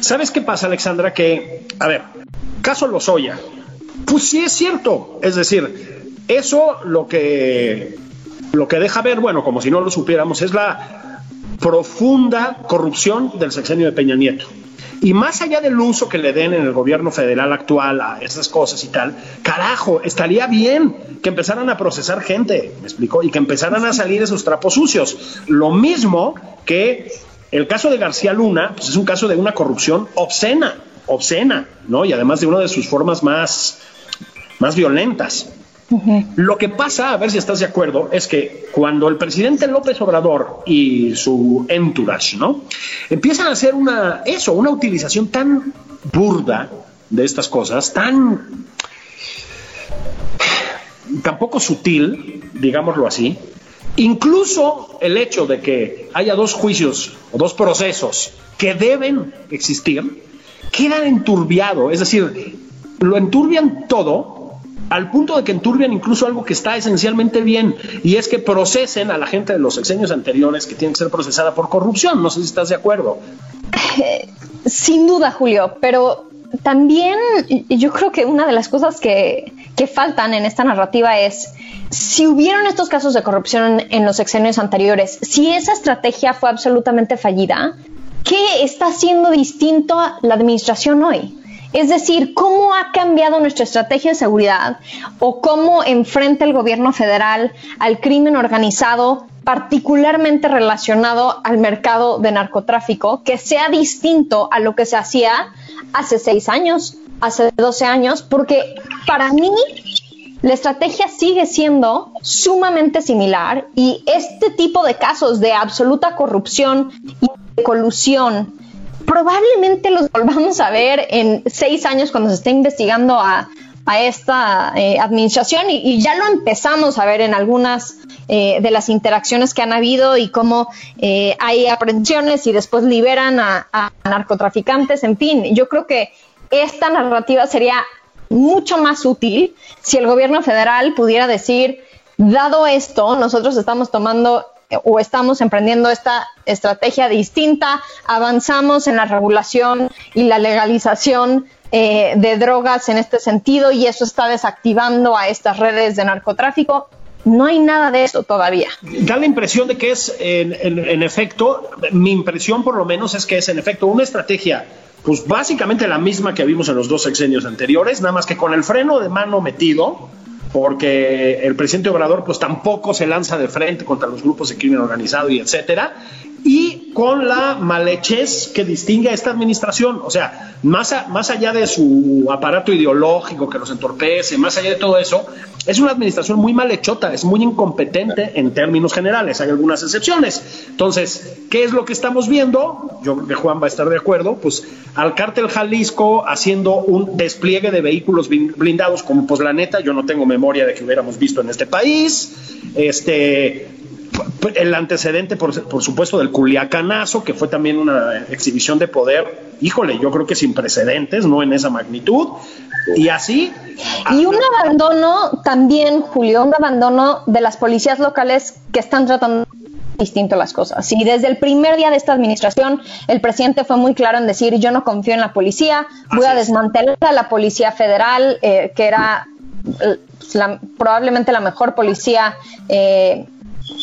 ¿Sabes qué pasa, Alexandra? Que, a ver, caso Lozoya, pues sí es cierto. Es decir, eso lo que, lo que deja ver, bueno, como si no lo supiéramos, es la profunda corrupción del sexenio de Peña Nieto. Y más allá del uso que le den en el gobierno federal actual a esas cosas y tal, carajo, estaría bien que empezaran a procesar gente, me explicó, y que empezaran a salir esos trapos sucios. Lo mismo que el caso de García Luna pues, es un caso de una corrupción obscena, obscena, ¿no? Y además de una de sus formas más, más violentas. Lo que pasa, a ver si estás de acuerdo, es que cuando el presidente López Obrador y su entourage, ¿no? Empiezan a hacer una, eso, una utilización tan burda de estas cosas, tan, tan poco sutil, digámoslo así, Incluso el hecho de que haya dos juicios o dos procesos que deben existir, queda enturbiado, es decir, lo enturbian todo al punto de que enturbian incluso algo que está esencialmente bien, y es que procesen a la gente de los sexenios anteriores que tiene que ser procesada por corrupción. No sé si estás de acuerdo. Sin duda, Julio, pero también yo creo que una de las cosas que, faltan en esta narrativa es si hubieron estos casos de corrupción en los sexenios anteriores, si esa estrategia fue absolutamente fallida, ¿qué está haciendo distinto la administración hoy? Es decir, ¿cómo ha cambiado nuestra estrategia de seguridad o cómo enfrenta el gobierno federal al crimen organizado, particularmente relacionado al mercado de narcotráfico, que sea distinto a lo que se hacía hace seis años, hace 12 años? Porque para mí la estrategia sigue siendo sumamente similar y este tipo de casos de absoluta corrupción y de colusión probablemente los volvamos a ver en seis años cuando se esté investigando a, esta eh, administración y, ya lo empezamos a ver en algunas eh, de las interacciones que han habido y cómo eh, hay aprehensiones y después liberan a, narcotraficantes, en fin, yo creo que esta narrativa sería mucho más útil si el gobierno federal pudiera decir, dado esto, nosotros estamos tomando o estamos emprendiendo esta estrategia distinta, avanzamos en la regulación y la legalización eh, de drogas en este sentido y eso está desactivando a estas redes de narcotráfico. No hay nada de eso todavía. Da la impresión de que es, en efecto, mi impresión por lo menos es que es en efecto una estrategia pues básicamente la misma que vimos en los dos sexenios anteriores, nada más que con el freno de mano metido, porque el presidente Obrador pues tampoco se lanza de frente contra los grupos de crimen organizado y etcétera, y con la malhechez que distingue a esta administración, o sea, más, más allá de su aparato ideológico que los entorpece, más allá de todo eso, es una administración muy malhechota, es muy incompetente en términos generales, hay algunas excepciones. Entonces, ¿qué es lo que estamos viendo? Yo creo que Juan va a estar de acuerdo, pues al cártel Jalisco haciendo un despliegue de vehículos blindados, como pues la neta, yo no tengo memoria de que hubiéramos visto en este país, este el antecedente, por, por, supuesto, del Culiacanazo, que fue también una exhibición de poder, híjole, yo creo que sin precedentes, no en esa magnitud, y así. Y un abandono también, Julio, un abandono de las policías locales que están tratando distinto las cosas. Y desde el primer día de esta administración, el presidente fue muy claro en decir, yo no confío en la policía, voy a desmantelar a la Policía Federal, eh, que era eh, probablemente la mejor policía eh,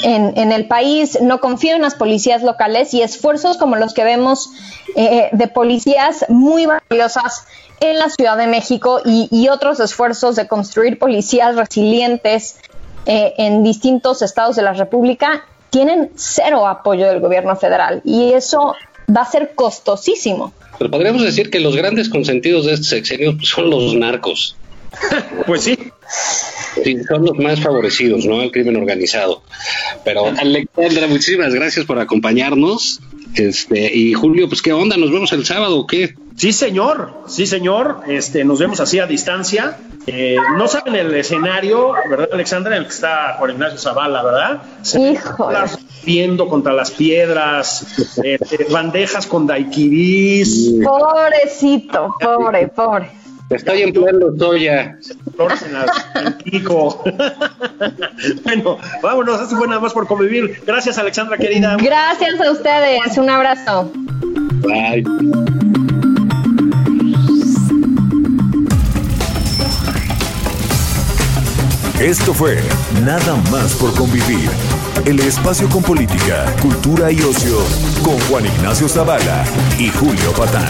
en, el país, no confío en las policías locales y esfuerzos como los que vemos de policías muy valiosas en la Ciudad de México y, otros esfuerzos de construir policías resilientes en distintos estados de la República tienen cero apoyo del gobierno federal y eso va a ser costosísimo. Pero podríamos decir que los grandes consentidos de este sexenio son los narcos. pues sí. Sí, son los más favorecidos, ¿no? El crimen organizado. Pero Alexandra, muchísimas gracias por acompañarnos. Este, y Julio, pues qué onda, nos vemos el sábado o qué? Sí, señor, sí, señor. Este, nos vemos así a distancia. Eh, no saben el escenario, ¿verdad, Alexandra? En el que está Juan Ignacio Zavala, ¿verdad? Híjole. Viendo contra las piedras, eh, bandejas con daiquiris. Pobrecito, pobre, pobre. Estoy empleando soya. en pico. bueno, vámonos, esto fue nada más por convivir. Gracias, Alexandra, querida. Gracias a ustedes, un abrazo. Bye. Esto fue Nada más por convivir. El espacio con política, cultura y ocio con Juan Ignacio Zavala y Julio Patán.